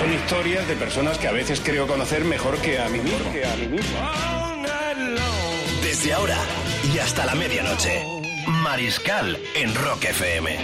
Son historias de personas que a veces creo conocer mejor que a mí mismo. Que a mí mismo. Desde ahora y hasta la medianoche. Mariscal en Rock FM.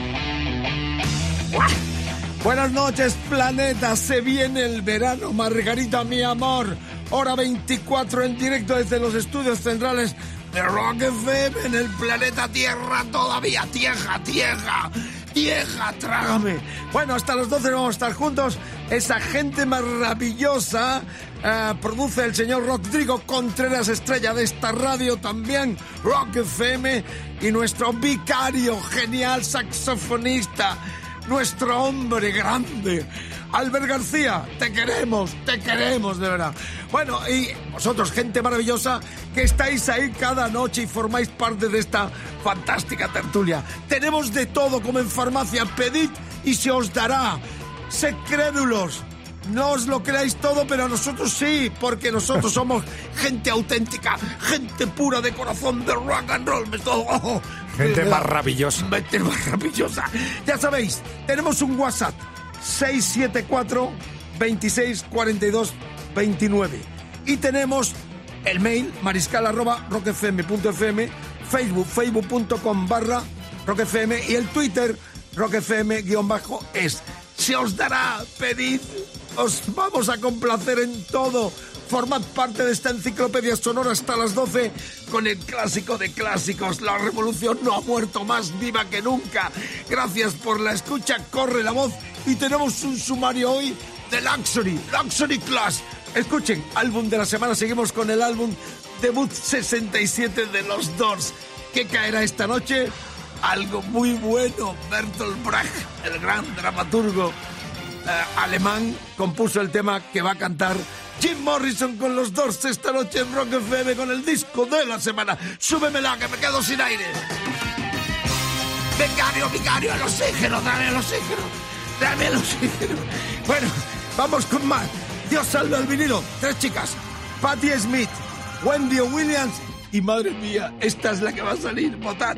Buenas noches, planeta. Se viene el verano, Margarita, mi amor. Hora 24 en directo desde los estudios centrales de Rock FM en el planeta Tierra todavía. Tierra, tierra, tierra, trágame. Bueno, hasta los 12 vamos a estar juntos. Esa gente maravillosa eh, produce el señor Rodrigo Contreras, estrella de esta radio también, Rock FM, y nuestro vicario, genial saxofonista nuestro hombre grande. Albert García, te queremos, te queremos de verdad. Bueno, y vosotros, gente maravillosa, que estáis ahí cada noche y formáis parte de esta fantástica tertulia. Tenemos de todo como en farmacia, pedid y se os dará. Sed crédulos. No os lo creáis todo, pero nosotros sí, porque nosotros somos gente auténtica, gente pura de corazón de rock and roll. Me estoy- oh, Gente maravillosa. Gente maravillosa. Ya sabéis, tenemos un WhatsApp 674 26 42 29 y tenemos el mail mariscal arroba rockfm.fm, Facebook facebook.com barra rockfm y el Twitter rockfm guion bajo es. Se os dará, pedid, os vamos a complacer en todo. Formad parte de esta enciclopedia sonora hasta las 12 con el clásico de clásicos. La revolución no ha muerto más viva que nunca. Gracias por la escucha, corre la voz y tenemos un sumario hoy de Luxury, Luxury Class. Escuchen, álbum de la semana, seguimos con el álbum debut 67 de los Doors. ¿Qué caerá esta noche? Algo muy bueno. Bertolt Brecht, el gran dramaturgo eh, alemán compuso el tema que va a cantar Jim Morrison con los Doors esta noche en Rock FM con el disco de la semana. Súbemela que me quedo sin aire. Vicario, vicario, el oxígeno, dame el oxígeno, dame el oxígeno. Bueno, vamos con más. Dios salve al vinilo. Tres chicas. Patti Smith, Wendy Williams y madre mía, esta es la que va a salir, votad.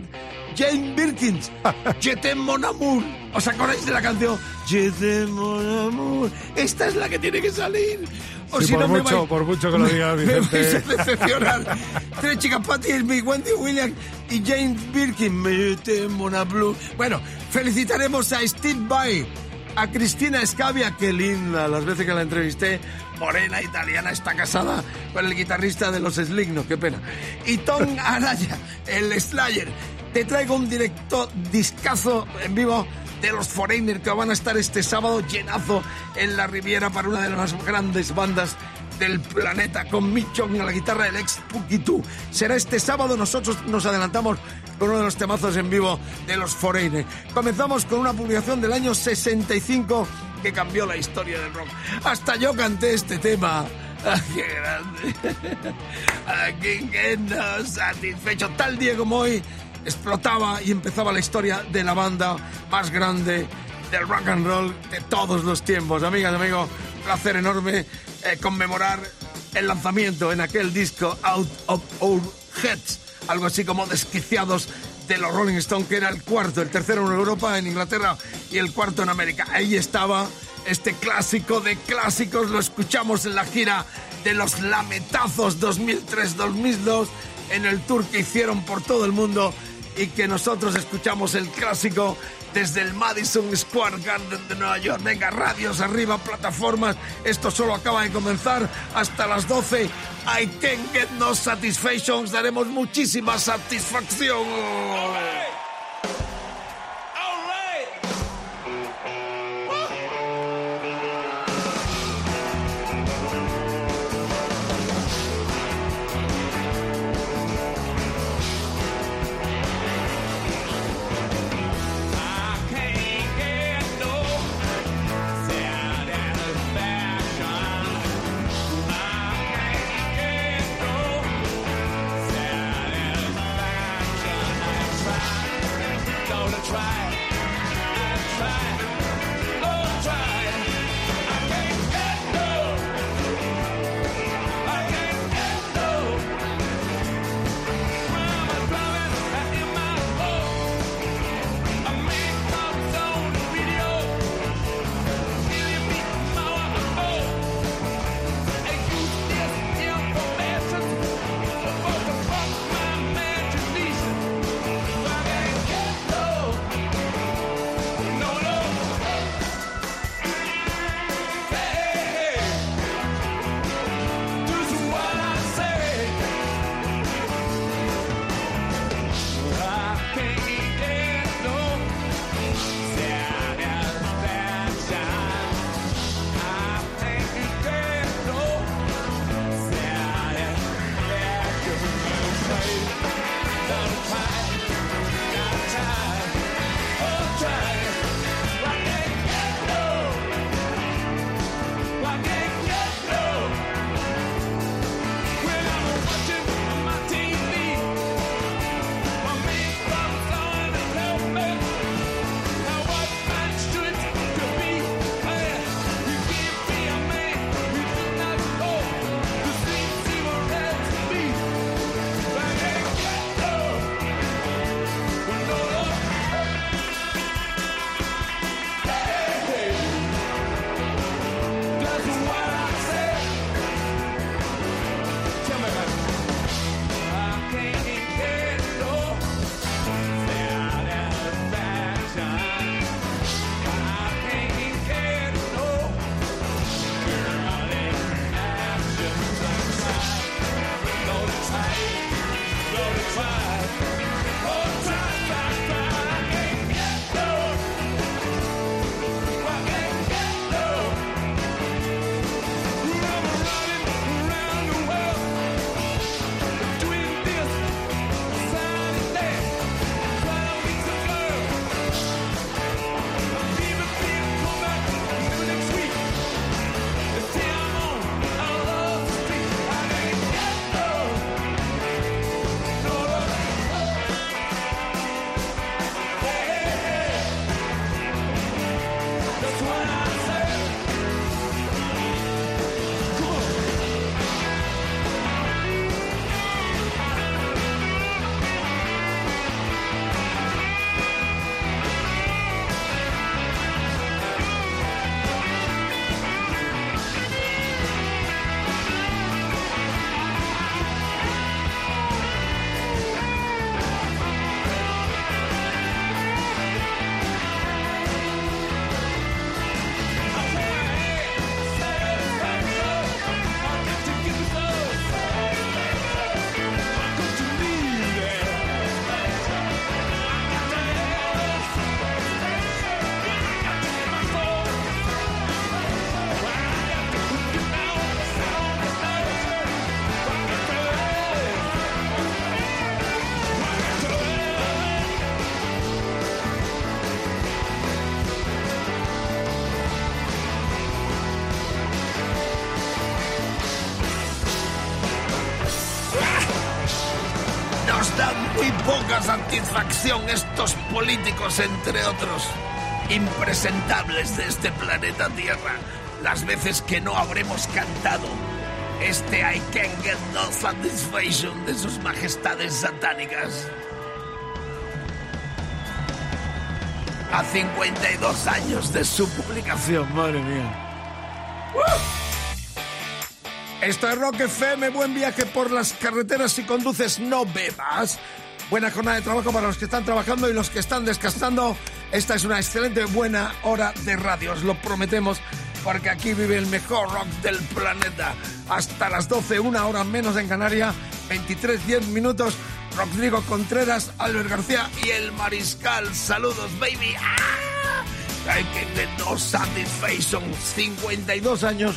Jane Birkins, Je t'aime mon amour. ¿Os acordáis de la canción? Je t'aime mon amour. Esta es la que tiene que salir. O Sí, si por no me mucho- vais- por mucho que lo digas, me Vicente. vais a decepcionar. Tres chicas, Patti Smith, Wendy Williams y Jane Birkin. Me t'aime mon amour. Bueno, felicitaremos a Steve Vai, a Cristina Escavia, qué linda, las veces que la entrevisté, morena italiana, está casada con el guitarrista de los Slick, no, qué pena. Y Tom Araya, el Slayer. Te traigo un directo discazo en vivo de los Foreigner que van a estar este sábado llenazo en la Riviera para una de las grandes bandas del planeta con Jagger a la guitarra del ex Pukitú. Será este sábado, nosotros nos adelantamos con uno de los temazos en vivo de los Foreigner. Comenzamos con una publicación del año 65 que cambió la historia del rock. Hasta yo canté este tema. ¡Ah, qué grande! Aquí que no satisfecho. Tal día como hoy explotaba y empezaba la historia de la banda más grande del rock and roll de todos los tiempos. Amigas, amigos, placer enorme eh, conmemorar el lanzamiento en aquel disco Out of Our Heads, algo así como desquiciados de los Rolling Stones, que era el cuarto, el tercero en Europa, en Inglaterra y el cuarto en América. Ahí estaba este clásico de clásicos, lo escuchamos en la gira de los Lametazos 2003-2002, en el tour que hicieron por todo el mundo y que nosotros escuchamos el clásico desde el Madison Square Garden de Nueva York. Venga, radios arriba, plataformas. Esto solo acaba de comenzar hasta las 12. I can get no satisfactions. Daremos muchísima satisfacción. Satisfacción estos políticos, entre otros, impresentables de este planeta Tierra. Las veces que no habremos cantado este I Can Get No Satisfaction de sus majestades satánicas. A 52 años de su publicación, madre mía. Esto es Rock FM, buen viaje por las carreteras si conduces, no bebas. Buena jornada de trabajo para los que están trabajando y los que están descansando. Esta es una excelente buena hora de radio, os lo prometemos, porque aquí vive el mejor rock del planeta. Hasta las 12, una hora menos en Canarias, 23, 10 minutos. Rodrigo Contreras, Albert García y el Mariscal. Saludos, baby. ¡Ah! Hay No Satisfaction, 52 años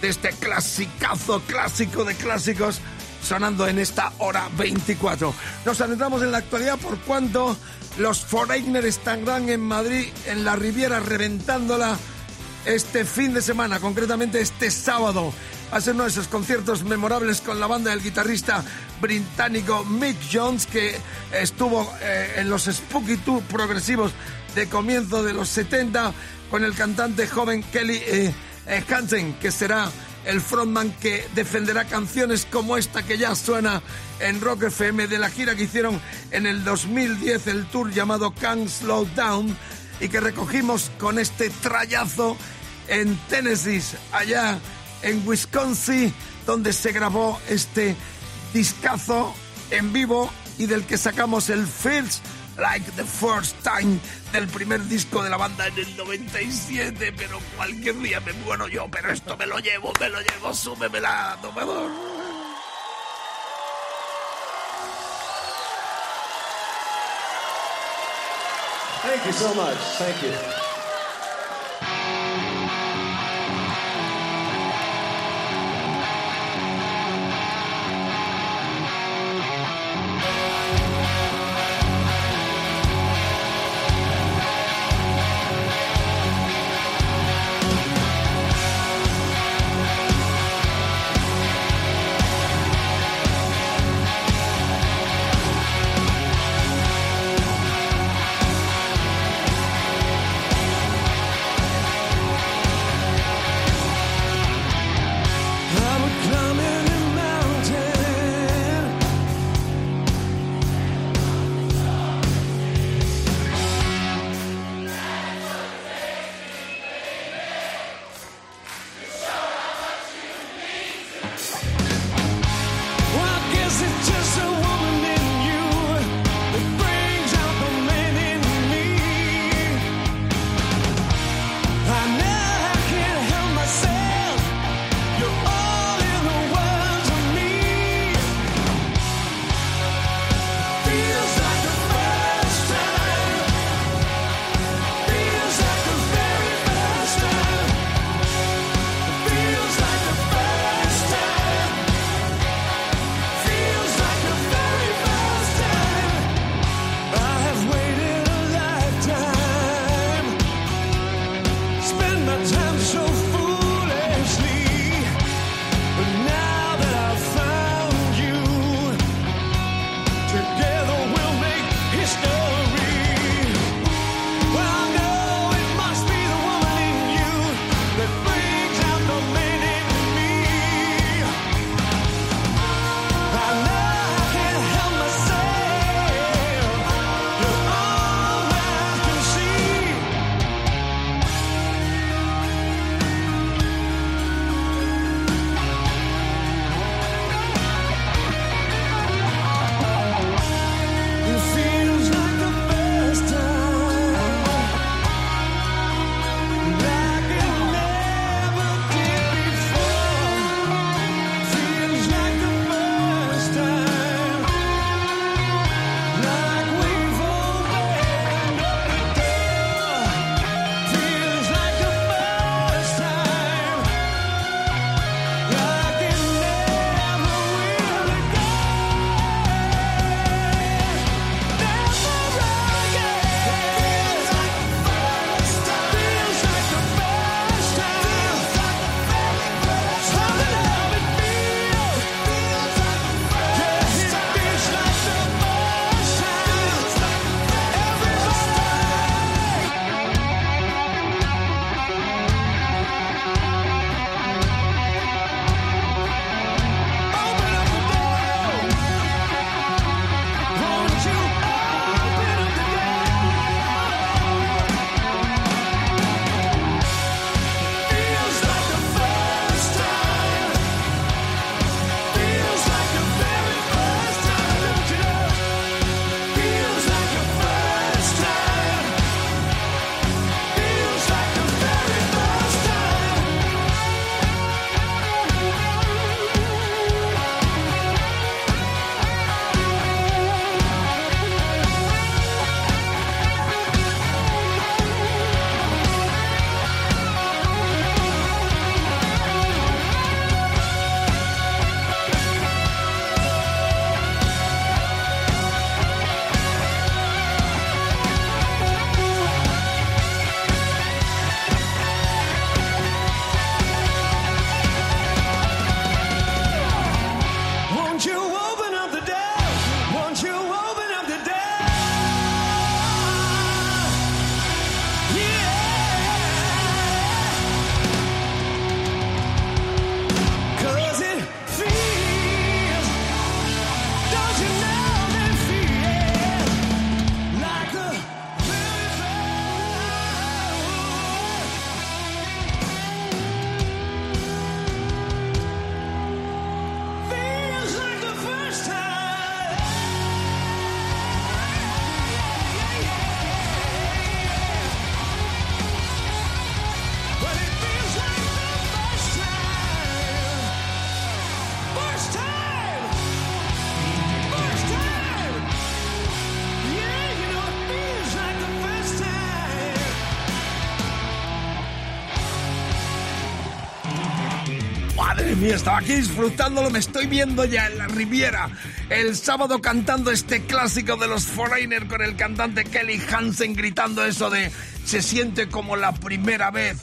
de este clasicazo, clásico de clásicos, sonando en esta hora 24. Nos adentramos en la actualidad por cuanto los Foreigner estarán en Madrid, en la Riviera, reventándola este fin de semana, concretamente este sábado. Ser uno de esos conciertos memorables con la banda del guitarrista británico Mick Jones, que estuvo eh, en los Spooky Tour progresivos de comienzo de los 70, con el cantante joven Kelly eh, eh, Hansen, que será el frontman que defenderá canciones como esta que ya suena en Rock FM de la gira que hicieron en el 2010, el tour llamado Can't Slow Down, y que recogimos con este trayazo en Tennessee, allá en Wisconsin, donde se grabó este discazo en vivo y del que sacamos el Feels Like the First Time del primer disco de la banda en el 97, pero cualquier día me muero yo, pero esto me lo llevo, me lo llevo, súbemela, domador. Thank you so much. Thank you. Estaba aquí disfrutándolo, me estoy viendo ya en la Riviera. El sábado cantando este clásico de los Foreigner con el cantante Kelly Hansen gritando eso de se siente como la primera vez.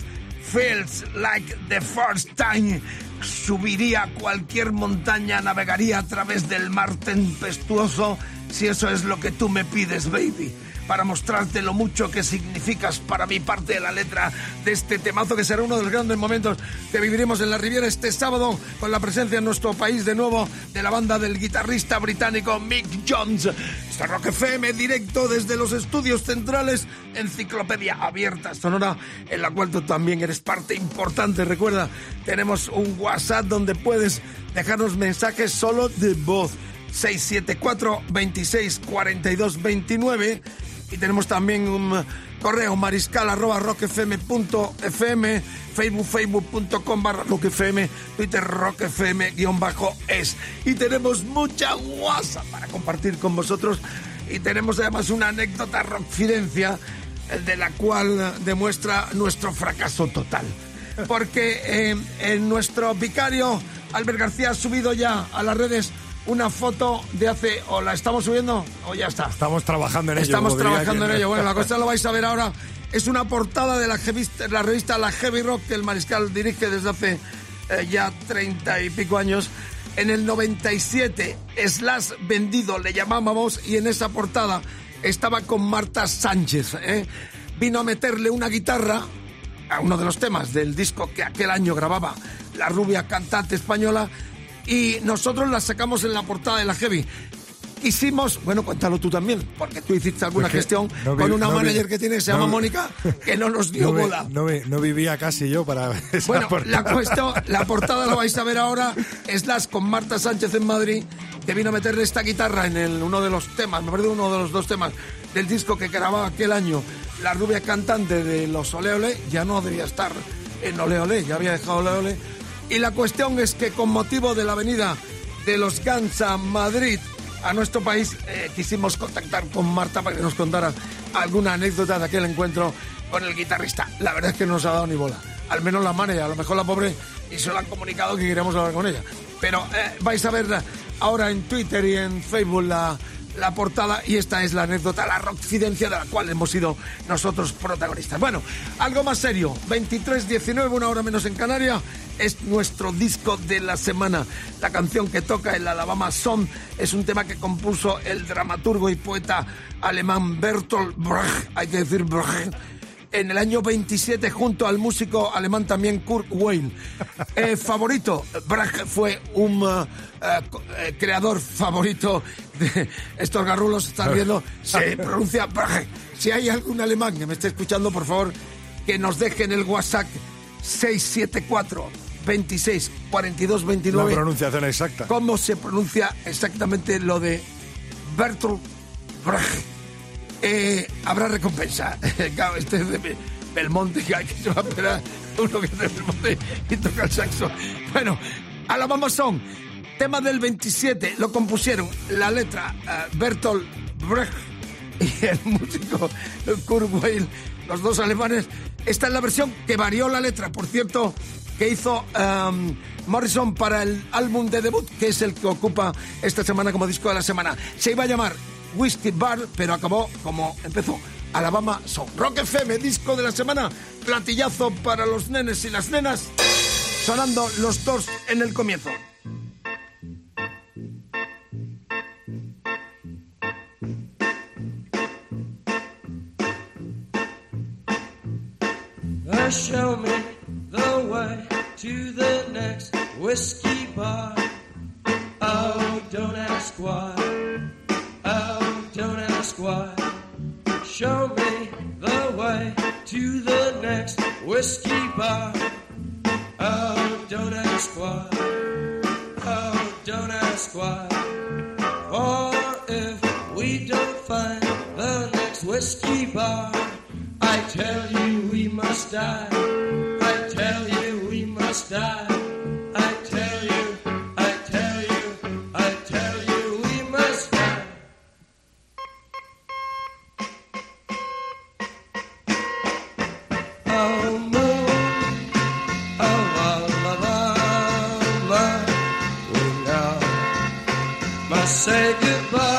Feels like the first time. Subiría cualquier montaña, navegaría a través del mar tempestuoso, si eso es lo que tú me pides, baby para mostrarte lo mucho que significas para mi parte de la letra de este temazo que será uno de los grandes momentos que viviremos en la Riviera este sábado con la presencia en nuestro país de nuevo de la banda del guitarrista británico Mick Jones. Esta Rock FM directo desde los estudios centrales, enciclopedia abierta sonora en la cual tú también eres parte importante. Recuerda, tenemos un WhatsApp donde puedes dejarnos mensajes solo de voz. 674 26 42 29 y tenemos también un correo mariscal arroba rockfm.fm, facebook facebook.com barra rockfm, twitter rockfm guion bajo es. Y tenemos mucha WhatsApp para compartir con vosotros y tenemos además una anécdota rockfidencia de la cual demuestra nuestro fracaso total. Porque eh, en nuestro vicario Albert García ha subido ya a las redes una foto de hace o la estamos subiendo o ya está. Estamos trabajando en ello. Estamos trabajando en ello. Bueno, la cosa lo vais a ver ahora. Es una portada de la revista La Heavy Rock que el Mariscal dirige desde hace eh, ya treinta y pico años. En el 97, Slash Vendido le llamábamos y en esa portada estaba con Marta Sánchez. ¿eh? Vino a meterle una guitarra a uno de los temas del disco que aquel año grababa la rubia cantante española y nosotros la sacamos en la portada de la Heavy. Hicimos, bueno, cuéntalo tú también, porque tú hiciste alguna Porque gestión no vi- con una no vi- manager que tiene, se no llama Mónica, que no nos dio bola. no vi- no vivía casi yo para esa Bueno, portada. la cuestión, la portada la vais a ver ahora, Slash con Marta Sánchez en Madrid, que vino a meterle esta guitarra en el, uno de los temas, me parece uno de los dos temas del disco que grababa aquel año, la rubia cantante de los Ole Ole, ya no debía estar en Ole Ole, ya había dejado Ole Ole. Y la cuestión es que con motivo de la venida de los Guns a Madrid, a nuestro país, eh, quisimos contactar con Marta para que nos contara alguna anécdota de aquel encuentro con el guitarrista. La verdad es que no nos ha dado ni bola. Al menos la manager, a lo mejor la pobre, y se lo han comunicado que queremos hablar con ella. Pero eh, vais a ver ahora en Twitter y en Facebook la, la portada y esta es la anécdota, la rockfidencia de la cual hemos sido nosotros protagonistas. Bueno, algo más serio, 23-19, una hora menos en Canarias, es nuestro disco de la semana. La canción que toca el Alabama Song es un tema que compuso el dramaturgo y poeta alemán Bertolt Brecht, hay que decir Brecht, en el año 27 junto al músico alemán también Kurt Weill. Eh, favorito, Brecht fue un eh, eh, creador favorito de estos garrulos, están viendo, se pronuncia Brecht. Si hay algún alemán que me esté escuchando, por favor, que nos deje en el WhatsApp 674 26 42 La 29 pronunciación exacta. cómo se pronuncia exactamente lo de Bertolt Brecht. Eh, habrá recompensa. Claro, este es de Belmonte, que hay que se va a esperar uno que es de Belmonte y toca el saxo. Bueno, Alabama Song, tema del 27, lo compusieron la letra eh, Bertolt Brecht y el músico Kurt Weill, los dos alemanes. Esta es la versión que varió la letra, por cierto, que hizo um, Morrison para el álbum de debut, que es el que ocupa esta semana como disco de la semana. Se iba a llamar Whiskey Bar, pero acabó como empezó. Alabama Song. Rock FM, disco de la semana, platillazo para los nenes y las nenas, sonando los dos en el comienzo. Uh, show me the way to the next whiskey bar. Oh, don't ask why. Why. Show me the way to the next whiskey bar. Oh, don't ask why. Oh, don't ask why. Or if we don't find the next whiskey bar, I tell you we must die. I tell you we must die. must say goodbye.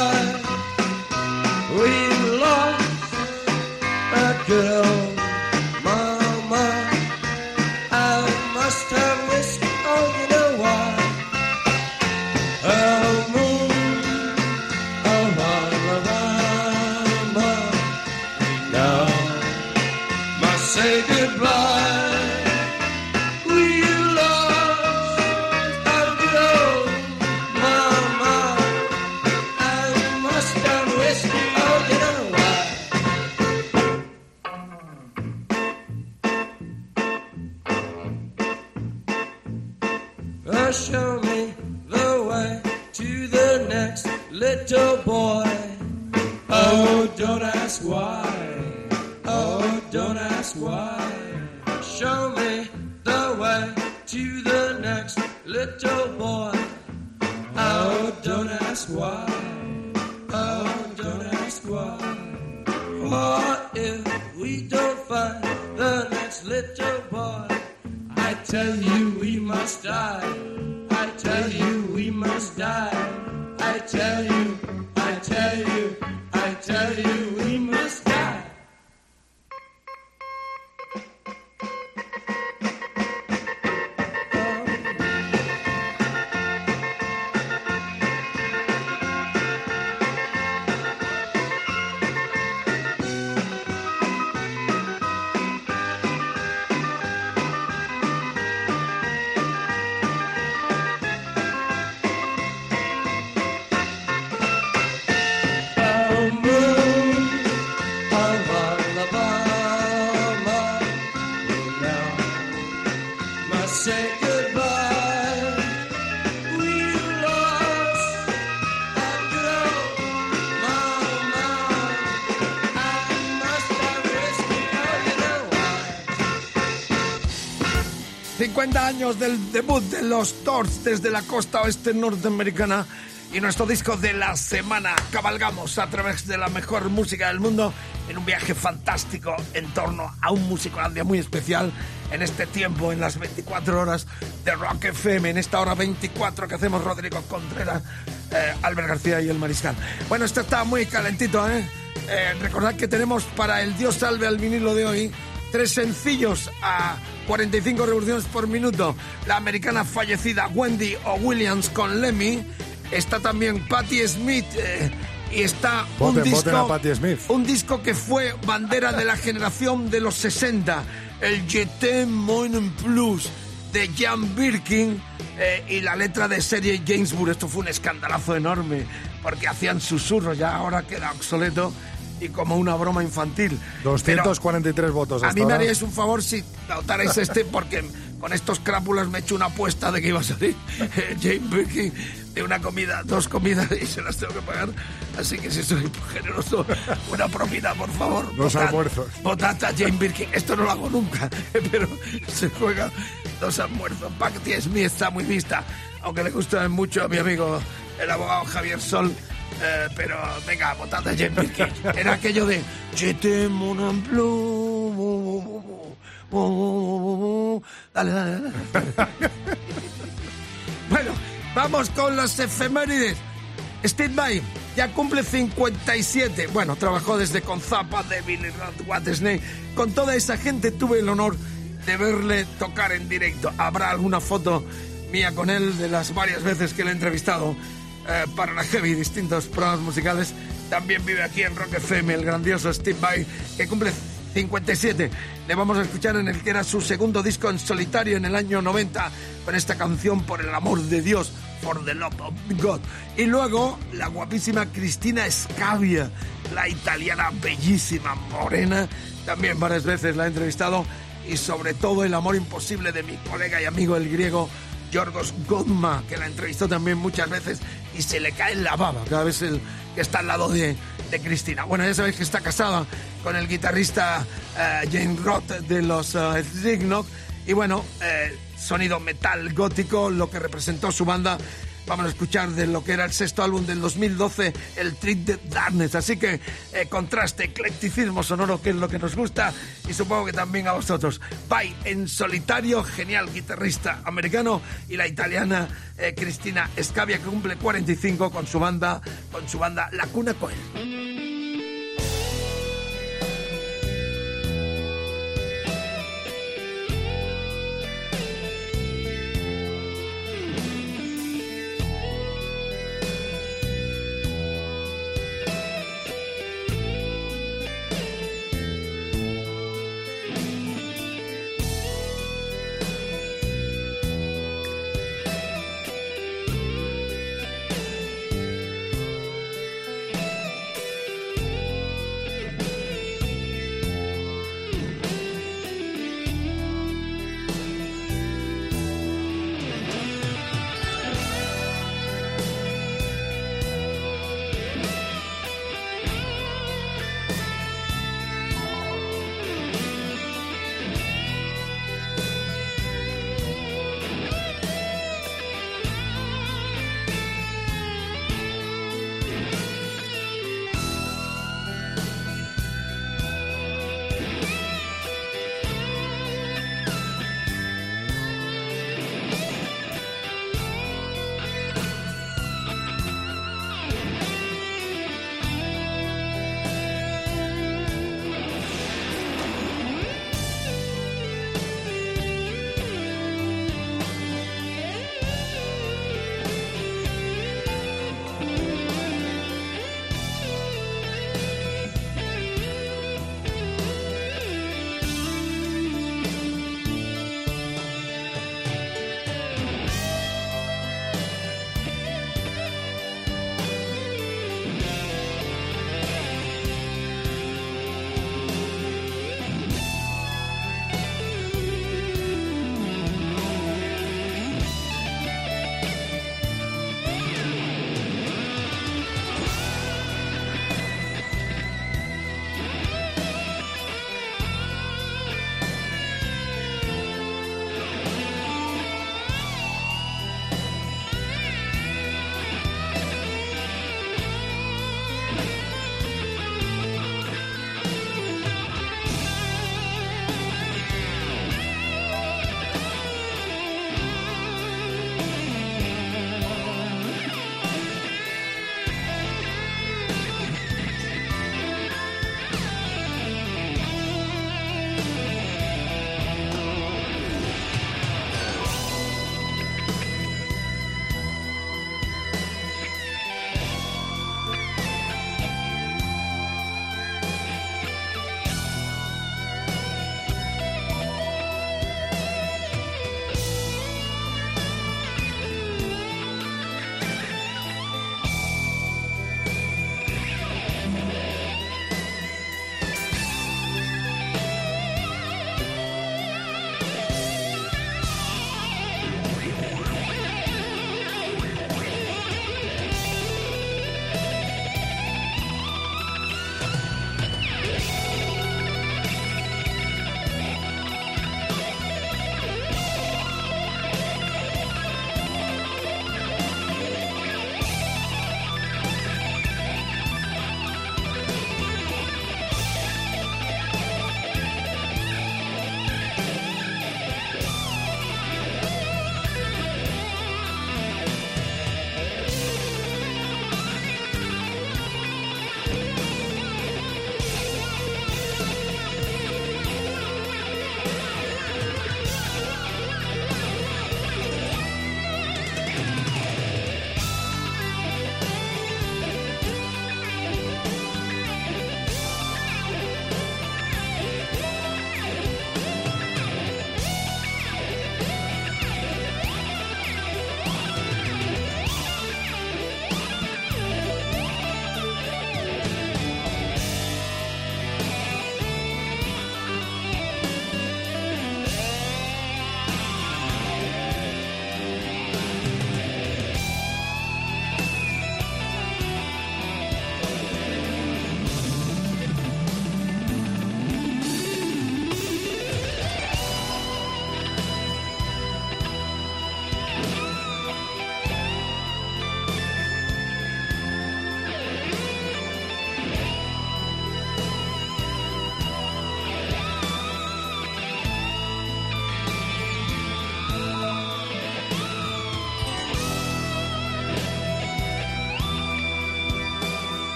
50 años del debut de los Doors desde la costa oeste norteamericana y nuestro disco de la semana. Cabalgamos a través de la mejor música del mundo en un viaje fantástico en torno a un musicolandia muy especial en este tiempo, en las 24 horas de Rock FM, en esta hora 24 que hacemos Rodrigo Contreras, eh, Albert García y el Mariscal. Bueno, esto está muy calentito, ¿eh? Eh, recordad que tenemos para el Dios salve al vinilo de hoy tres sencillos a 45 revoluciones por minuto. La americana fallecida Wendy o Williams con Lemmy. Está también Patti Smith eh, y está un Voten, disco, voten a Patti Smith. un disco que fue bandera de la generación de los 60, el Jeté Moin Plus de Jan Birkin eh, y la letra de serie Gainsbourg. Esto fue un escandalazo enorme porque hacían susurros, ya ahora queda obsoleto y como una broma infantil. Pero- 243 votos a mí me haríais un favor si votarais este porque con estos crápulas me he hecho una apuesta de que iba a salir eh, Jane Birkin de una comida, dos comidas y se las tengo que pagar. Así que si soy generoso, una propina, por favor. Dos almuerzos. Votad a Jane Birkin. Esto no lo hago nunca, pero se juega dos almuerzos. Pacti Smith está muy vista, aunque le gusta mucho a mi amigo el abogado Javier Sol. eh, pero venga, votad a Jane Birkin. Era aquello de. Dale, dale, dale. Bueno, vamos con los efemérides. Steve Vai ya cumple 57. Bueno, trabajó desde con Zappa, Devin Watersnake. Con toda esa gente tuve el honor de verle tocar en directo. Habrá alguna foto mía con él de las varias veces que le he entrevistado eh, para la Heavy, distintos programas musicales. También vive aquí en Rock FM el grandioso Steve Vai, que cumple 57. Le vamos a escuchar en el que era su segundo disco en solitario en el año 90 con esta canción Por el amor de Dios, For the Love of God. Y luego la guapísima Cristina Scavia, la italiana bellísima, morena, también varias veces la he entrevistado y sobre todo el amor imposible de mi colega y amigo el griego Yorgos Godma, que la entrevistó también muchas veces y se le cae la baba cada vez el, que está al lado de, de Cristina. Bueno, ya sabéis que está casada con el guitarrista eh, Jane Roth de los Slipknot y bueno, eh, sonido metal gótico, lo que representó su banda vamos a escuchar de lo que era el sexto álbum del 2012, el Trick de Darkness. Así que eh, contraste, eclecticismo sonoro, que es lo que nos gusta, y supongo que también a vosotros. Bye en solitario, genial guitarrista americano, y la italiana eh, Cristina Scavia, que cumple 45 con su banda, con su banda La Cuna Coel.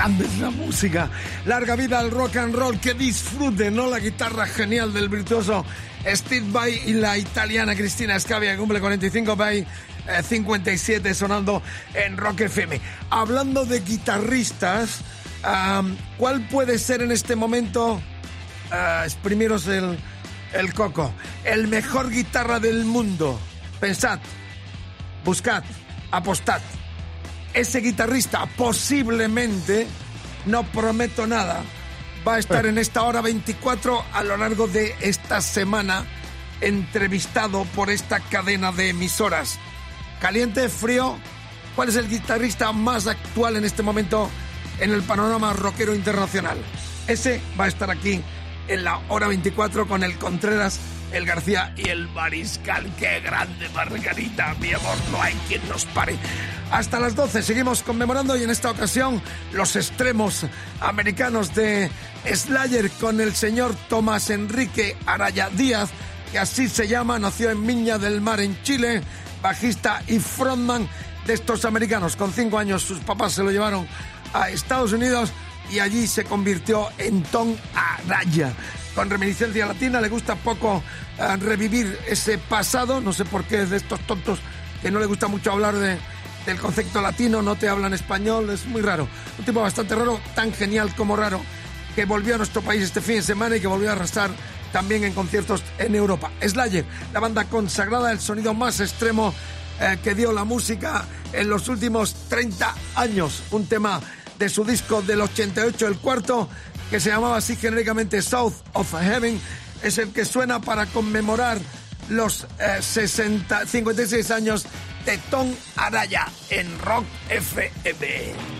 Grande es la música. Larga vida al rock and roll. Que disfruten, ¿no? La guitarra genial del virtuoso Steve Vai y la italiana Cristina Scavia, cumple 45 Vai. eh, 57 sonando en Rock FM. Hablando de guitarristas, ¿cuál puede ser en este momento? ah, exprimiros el, el coco. El mejor guitarra del mundo. Pensad, buscad, apostad ese guitarrista posiblemente, no prometo nada, va a estar en esta hora 24 a lo largo de esta semana entrevistado por esta cadena de emisoras. Caliente, frío, ¿cuál es el guitarrista más actual en este momento en el panorama rockero internacional? Ese va a estar aquí en la hora 24 con el Contreras, el García y el Mariscal. ¡Qué grande, Margarita! Mi amor, no hay quien nos pare. Hasta las 12 seguimos conmemorando y en esta ocasión los extremos americanos de Slayer con el señor Tomás Enrique Araya Díaz, que así se llama, nació en Viña del Mar en Chile, bajista y frontman de estos americanos. Con cinco años sus papás se lo llevaron a Estados Unidos y allí se convirtió en Tom Araya. Con reminiscencia latina, le gusta poco eh, revivir ese pasado, no sé por qué es de estos tontos que no le gusta mucho hablar de, del concepto latino, no te hablan español, es muy raro. Un tipo bastante raro, tan genial como raro, que volvió a nuestro país este fin de semana y que volvió a arrasar también en conciertos en Europa. Slayer, la banda consagrada, el sonido más extremo eh, que dio la música en los últimos 30 años. Un tema de su disco del 88, el cuarto, que se llamaba así genéricamente South of Heaven, es el que suena para conmemorar los eh, 60, 56 años de Tom Araya en Rock FM.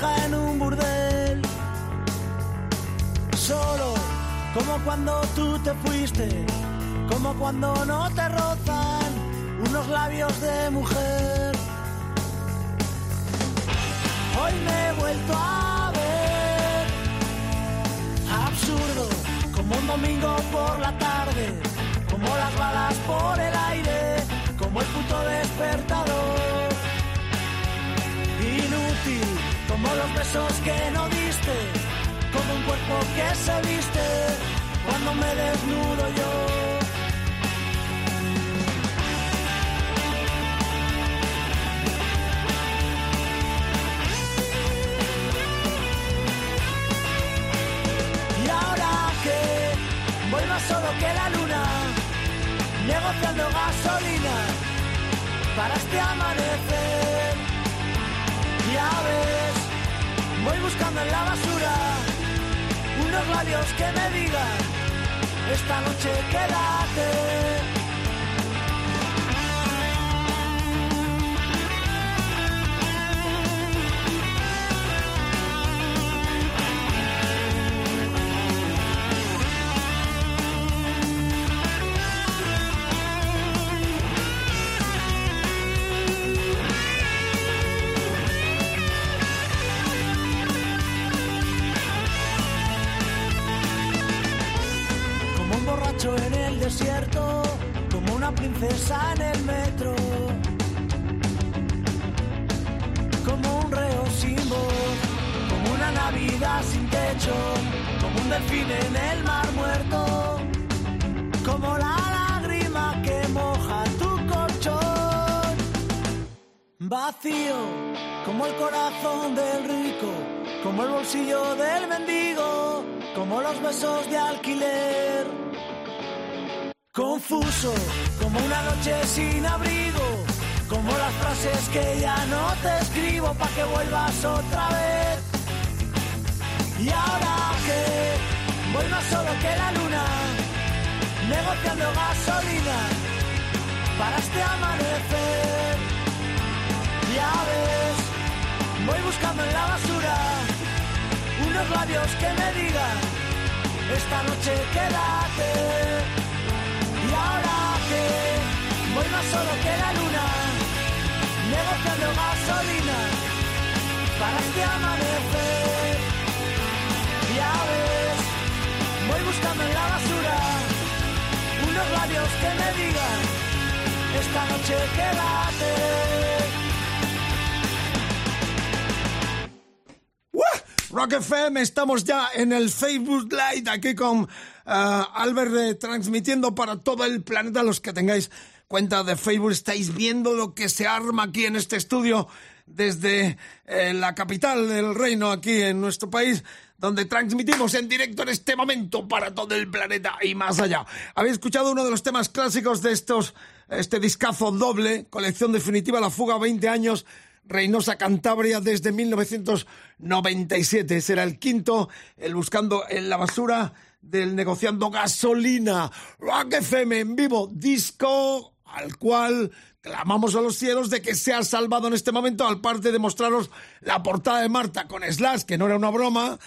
En un burdel. Solo, como cuando tú te fuiste, como cuando no te rozan unos labios de mujer. Hoy me he vuelto a ver absurdo, como un domingo por la tarde, como las balas por el aire, como el puto despertador. Como los besos que no diste, como un cuerpo que se viste cuando me desnudo yo. Y ahora que voy más solo que la luna, negociando gasolina para este amanecer. Ya ves, voy buscando en la basura unos labios que me digan, esta noche quédate. En el desierto, como una princesa en el metro, como un reo sin voz, como una Navidad sin techo, como un delfín en el mar muerto, como la lágrima que moja tu colchón, vacío, como el corazón del rico, como el bolsillo del mendigo, como los besos de alquiler. Confuso, como una noche sin abrigo, como las frases que ya no te escribo pa' que vuelvas otra vez. Y ahora que voy más solo que la luna, negociando gasolina para este amanecer. Ya ves, voy buscando en la basura unos labios que me digan, esta noche quédate. Y ahora que voy más solo que la luna, negociando gasolina para este amanecer. Ya ves, voy buscando en la basura unos labios que me digan, esta noche quédate. Rock FM, estamos ya en el Facebook Live aquí con ah, Albert eh, transmitiendo para todo el planeta. Los que tengáis cuenta de Facebook, estáis viendo lo que se arma aquí en este estudio desde eh, la capital del reino, aquí en nuestro país, donde transmitimos en directo en este momento para todo el planeta y más allá. Habéis escuchado uno de los temas clásicos de estos, este discazo doble, colección definitiva, La Fuga 20 años, Reynosa Cantabria desde 1997. Ese era el quinto, el buscando en la basura del negociando gasolina. Rock FM en vivo, disco al cual clamamos a los cielos de que sea salvado en este momento, al parte de mostraros la portada de Marta con Slash, que no era una broma,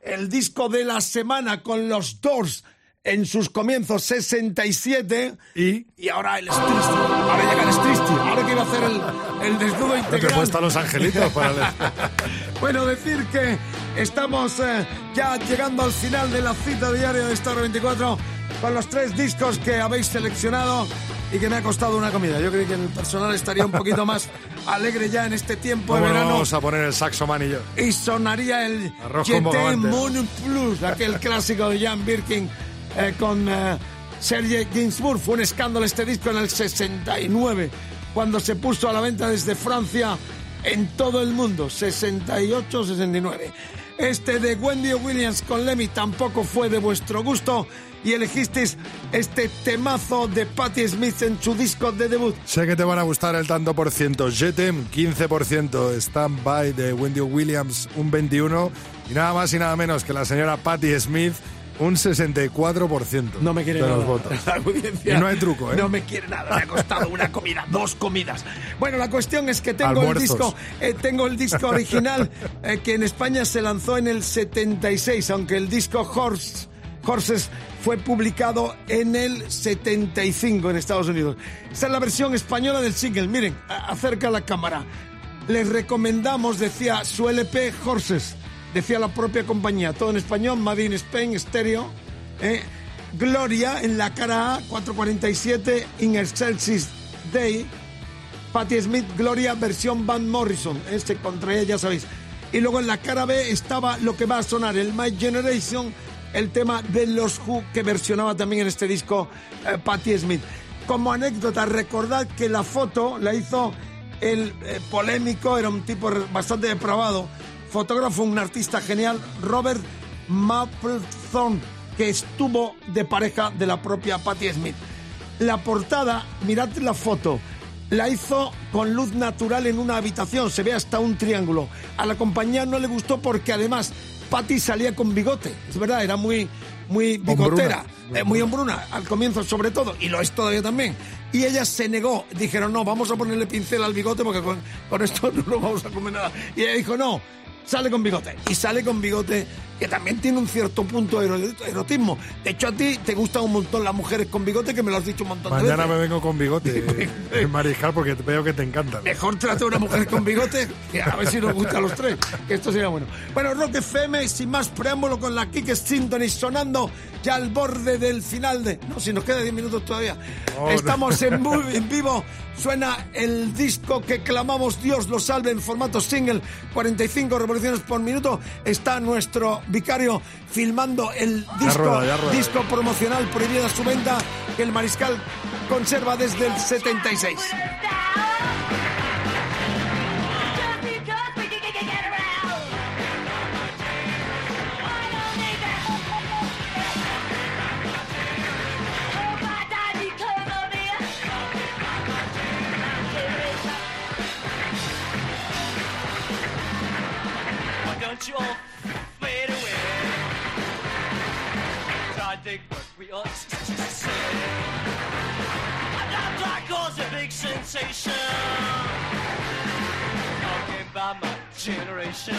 el disco de la semana con los Doors en sus comienzos 67 y, y ahora el Stristi. Ahora llega el Stristi. Ahora a hacer el, el desnudo No te he integral. puesto a los angelitos para el- Bueno, decir que estamos eh, ya llegando al final de la cita diaria de Star 24 con los tres discos que habéis seleccionado y que me ha costado una comida. Yo creo que el personal estaría un poquito más alegre ya en este tiempo de ¿Cómo no verano vamos a poner el saxo man y yo? y sonaría el bogavante. Moon Plus, aquel clásico de Jan Birkin eh, con eh, Gainsbourg. Fue un escándalo este disco en el 69, cuando se puso a la venta desde Francia en todo el mundo, 68-69. Este de Wendy Williams con Lemmy tampoco fue de vuestro gusto y elegisteis este temazo de Patti Smith en su disco de debut. Sé que te van a gustar el tanto por ciento. Jetem, 15%. Stand By de Wendy Williams, un 21%. Y nada más y nada menos que la señora Patti Smith, un 64% No me quiere de nada. los votos. La audiencia Y no hay truco, ¿eh? No me quiere nada. Me ha costado una comida, dos comidas. Bueno, la cuestión es que tengo Almuerzos. el disco, eh, tengo el disco original eh, que en España se lanzó en el 76, aunque el disco Horse, Horses fue publicado en el 75 en Estados Unidos. Esa es la versión española del single. Miren, acerca la cámara. Les recomendamos, decía su LP Horses, decía la propia compañía, todo en español, Made in Spain, estéreo. ¿eh? Gloria en la cara A, 447, In Excelsis Day. Patti Smith, Gloria, versión Van Morrison. Este contra ella, ya sabéis. Y luego en la cara B estaba lo que va a sonar, el My Generation, el tema de los Who que versionaba también en este disco eh, Patti Smith. Como anécdota, recordad que la foto la hizo el eh, polémico, era un tipo bastante depravado, fotógrafo, un artista genial, Robert Mapplethorne, que estuvo de pareja de la propia Patti Smith. La portada, mirad la foto, la hizo con luz natural en una habitación, se ve hasta un triángulo. A la compañía no le gustó porque además Patty salía con bigote, es verdad, era muy, muy bigotera, Hombruna. eh, muy hombruna al comienzo sobre todo, y lo es todavía también. Y ella se negó, dijeron, no, vamos a ponerle pincel al bigote porque con, con esto no nos vamos a comer nada. Y ella dijo, no, sale con bigote. Y sale con bigote que también tiene un cierto punto de ero- erotismo. De hecho, a ti te gustan un montón las mujeres con bigote, que me lo has dicho un montón de Mañana veces. me vengo con bigote, eh, Mariscal, porque veo que te encantan. Mejor trate a una mujer con bigote, que a ver si nos gusta a los tres, que esto sería bueno. Bueno, Rock FM, sin más preámbulo, con la Kick Symphony sonando ya al borde del final de... No, si nos queda 10 minutos todavía. Oh, no. Estamos en, bu- en vivo, suena el disco que clamamos Dios lo salve en formato single, 45 revoluciones por minuto. Está nuestro vicario filmando el disco, rueda, disco promocional prohibida su venta que el Mariscal conserva desde el 76. York. And now that caused a big sensation. Talking about my generation.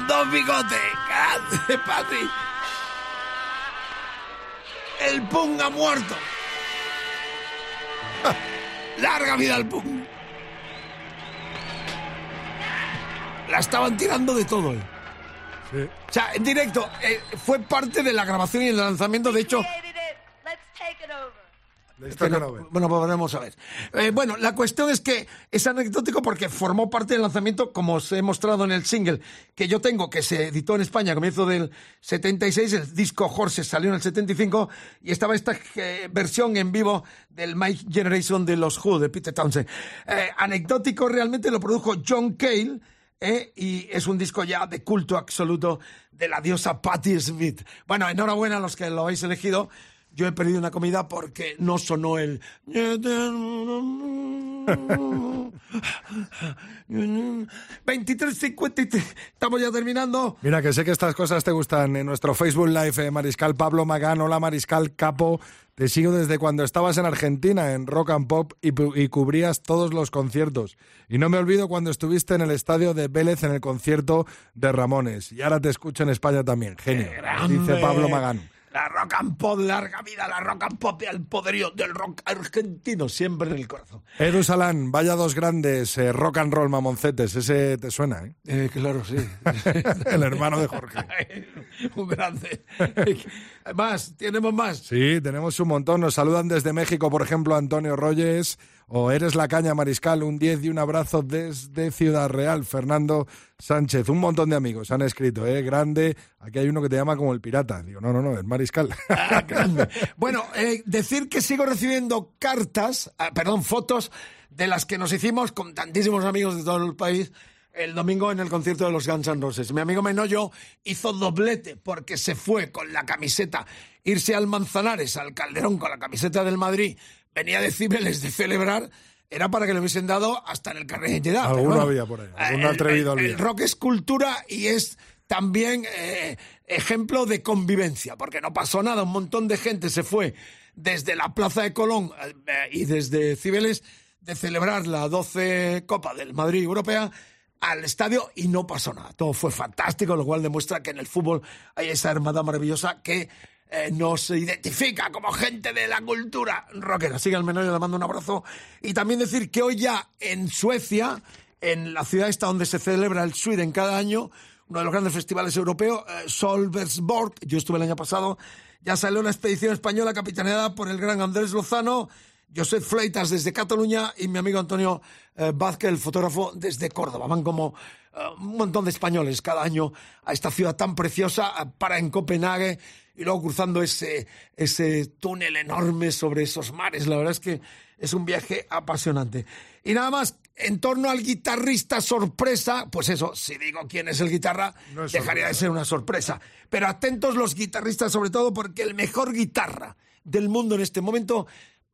Con dos bigotes. Grande, Pati. El Pung ha muerto. Larga vida al Pung. La estaban tirando de todo. eh. O sea, en directo, eh, fue parte de la grabación y el lanzamiento, de hecho... No. Bueno, pues veremos a ver. Eh, bueno, la cuestión es que es anecdótico porque formó parte del lanzamiento, como os he mostrado en el single que yo tengo, que se editó en España a comienzo del 76, el disco Horses salió en el 75, y estaba esta eh, versión en vivo del My Generation de los Who, de Peter Townsend. Eh, anecdótico realmente lo produjo John Cale, eh, y es un disco ya de culto absoluto de la diosa Patti Smith. Bueno, enhorabuena a los que lo habéis elegido. Yo he perdido una comida porque no sonó el... 23.53. Estamos ya terminando. Mira, que sé que estas cosas te gustan. En nuestro Facebook Live, eh, Mariscal Pablo Magán, hola Mariscal Capo. Te sigo desde cuando estabas en Argentina, en Rock and Pop, y, y cubrías todos los conciertos. Y no me olvido cuando estuviste en el estadio de Vélez en el concierto de Ramones. Y ahora te escucho en España también. Genio. Dice Pablo Magán. La rock and pop, larga vida, la rock and pop y el poderío del rock argentino, siempre en el corazón. Edu Salán, vaya dos grandes, eh, rock and roll mamoncetes. Ese te suena, ¿eh? Eh, claro, sí. el hermano de Jorge. un grande. Más, tenemos más. Sí, tenemos un montón. Nos saludan desde México, por ejemplo, Antonio Royes. O Eres la caña, Mariscal. Un 10 y un abrazo desde Ciudad Real. Fernando Sánchez. Un montón de amigos han escrito, ¿eh? Grande. Aquí hay uno que te llama como el pirata. Digo, no, no, no, es Mariscal. Ah. Bueno, eh, decir que sigo recibiendo cartas, ah, perdón, fotos de las que nos hicimos con tantísimos amigos de todo el país el domingo en el concierto de los Guns N' Roses. Mi amigo Menoyo hizo doblete porque se fue con la camiseta, irse al Manzanares, al Calderón con la camiseta del Madrid, venía de Cibeles de celebrar. Era para que le hubiesen dado hasta en el carnet de pero Alguno bueno, había por ahí, algún el- atrevido el- el rock es cultura y es también eh, ejemplo de convivencia, porque no pasó nada, un montón de gente se fue desde la Plaza de Colón eh, y desde Cibeles de celebrar la 12 Copa del Madrid Europea al estadio y no pasó nada. Todo fue fantástico, lo cual demuestra que en el fútbol hay esa hermandad maravillosa que eh, nos identifica como gente de la cultura rockera. Sigue al menor, le mando un abrazo. Y también decir que hoy ya en Suecia, en la ciudad esta donde se celebra el Sweden cada año, uno de los grandes festivales europeos, eh, Solversborg, yo estuve el año pasado, ya salió una expedición española capitaneada por el gran Andrés Lozano, Josep Fleitas desde Cataluña y mi amigo Antonio eh, Vázquez, el fotógrafo, desde Córdoba. Van como eh, un montón de españoles cada año a esta ciudad tan preciosa, eh, para en Copenhague y luego cruzando ese, ese túnel enorme sobre esos mares. La verdad es que es un viaje apasionante. Y nada más, en torno al guitarrista sorpresa, pues eso, si digo quién es el guitarra, No es dejaría de ser una sorpresa. Pero atentos los guitarristas sobre todo porque el mejor guitarra del mundo en este momento,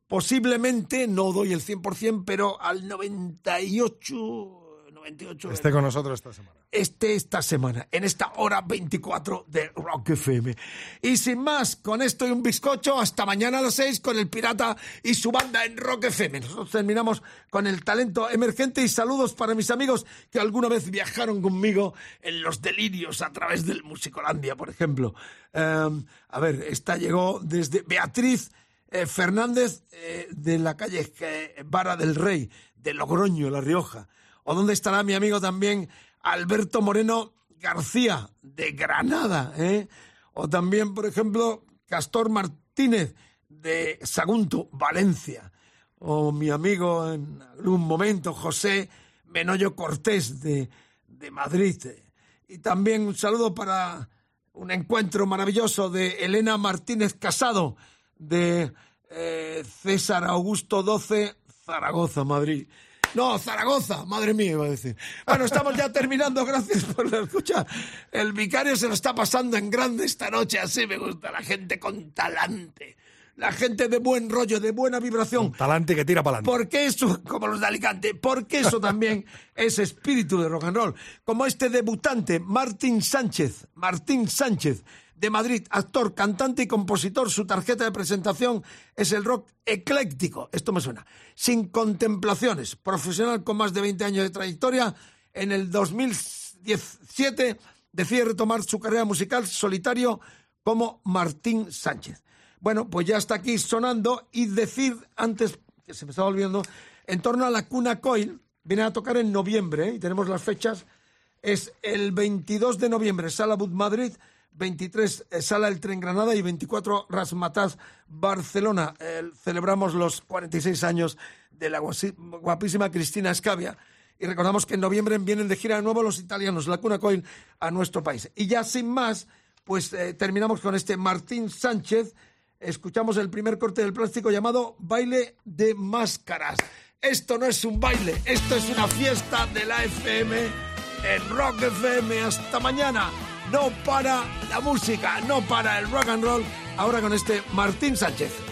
posiblemente, no doy el 100%, pero al 98... 98 Esté con nosotros esta semana. esté esta semana, en esta hora 24 de Rock FM. Y sin más, con esto y un bizcocho, hasta mañana a las 6 con el Pirata y su banda en Rock FM. Nosotros terminamos con el talento emergente y saludos para mis amigos que alguna vez viajaron conmigo en los delirios a través del Musicolandia, por ejemplo. Em, a ver, esta llegó desde Beatriz eh, Fernández eh, de la calle Vara del Rey, de Logroño, La Rioja. ¿O dónde estará mi amigo también Alberto Moreno García, de Granada? ¿eh? O también, por ejemplo, Castor Martínez, de Sagunto, Valencia. O mi amigo en algún momento, José Menoyo Cortés, de, de Madrid. Y también un saludo para un encuentro maravilloso de Elena Martínez Casado, de eh, César Augusto 12, Zaragoza, Madrid. No, Zaragoza, madre mía, iba a decir. Bueno, estamos ya terminando, gracias por la escucha. El vicario se lo está pasando en grande esta noche, así me gusta, la gente con talante, la gente de buen rollo, de buena vibración. Talante que tira para adelante. Porque eso, como los de Alicante, porque eso también es espíritu de rock and roll. Como este debutante, Martín Sánchez, Martín Sánchez, de Madrid, actor, cantante y compositor. Su tarjeta de presentación es el rock ecléctico. Esto me suena. Sin contemplaciones. Profesional con más de 20 años de trayectoria. En el 2000 17 decide retomar su carrera musical solitario como Martín Sánchez. Bueno, pues ya está aquí sonando y decir antes, que se me estaba olvidando, en torno a la Cuna Coil, viene a tocar en noviembre ¿eh? y tenemos las fechas. Es el 22 de noviembre, Sala Bud Madrid, 23 eh, Sala El Tren Granada y 24 Rasmatas Barcelona. Eh, celebramos los 46 años de la guapísima Cristina Escavia. Y recordamos que en noviembre vienen de gira de nuevo los italianos, la Cuna Coil, a nuestro país. Y ya sin más, pues eh, terminamos con este Martín Sánchez. Escuchamos el primer corte del plástico llamado Baile de Máscaras. Esto no es un baile, esto es una fiesta de la FM en Rock FM. Hasta mañana. No para la música, no para el rock and roll. Ahora con este Martín Sánchez.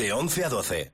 De 11 a 12.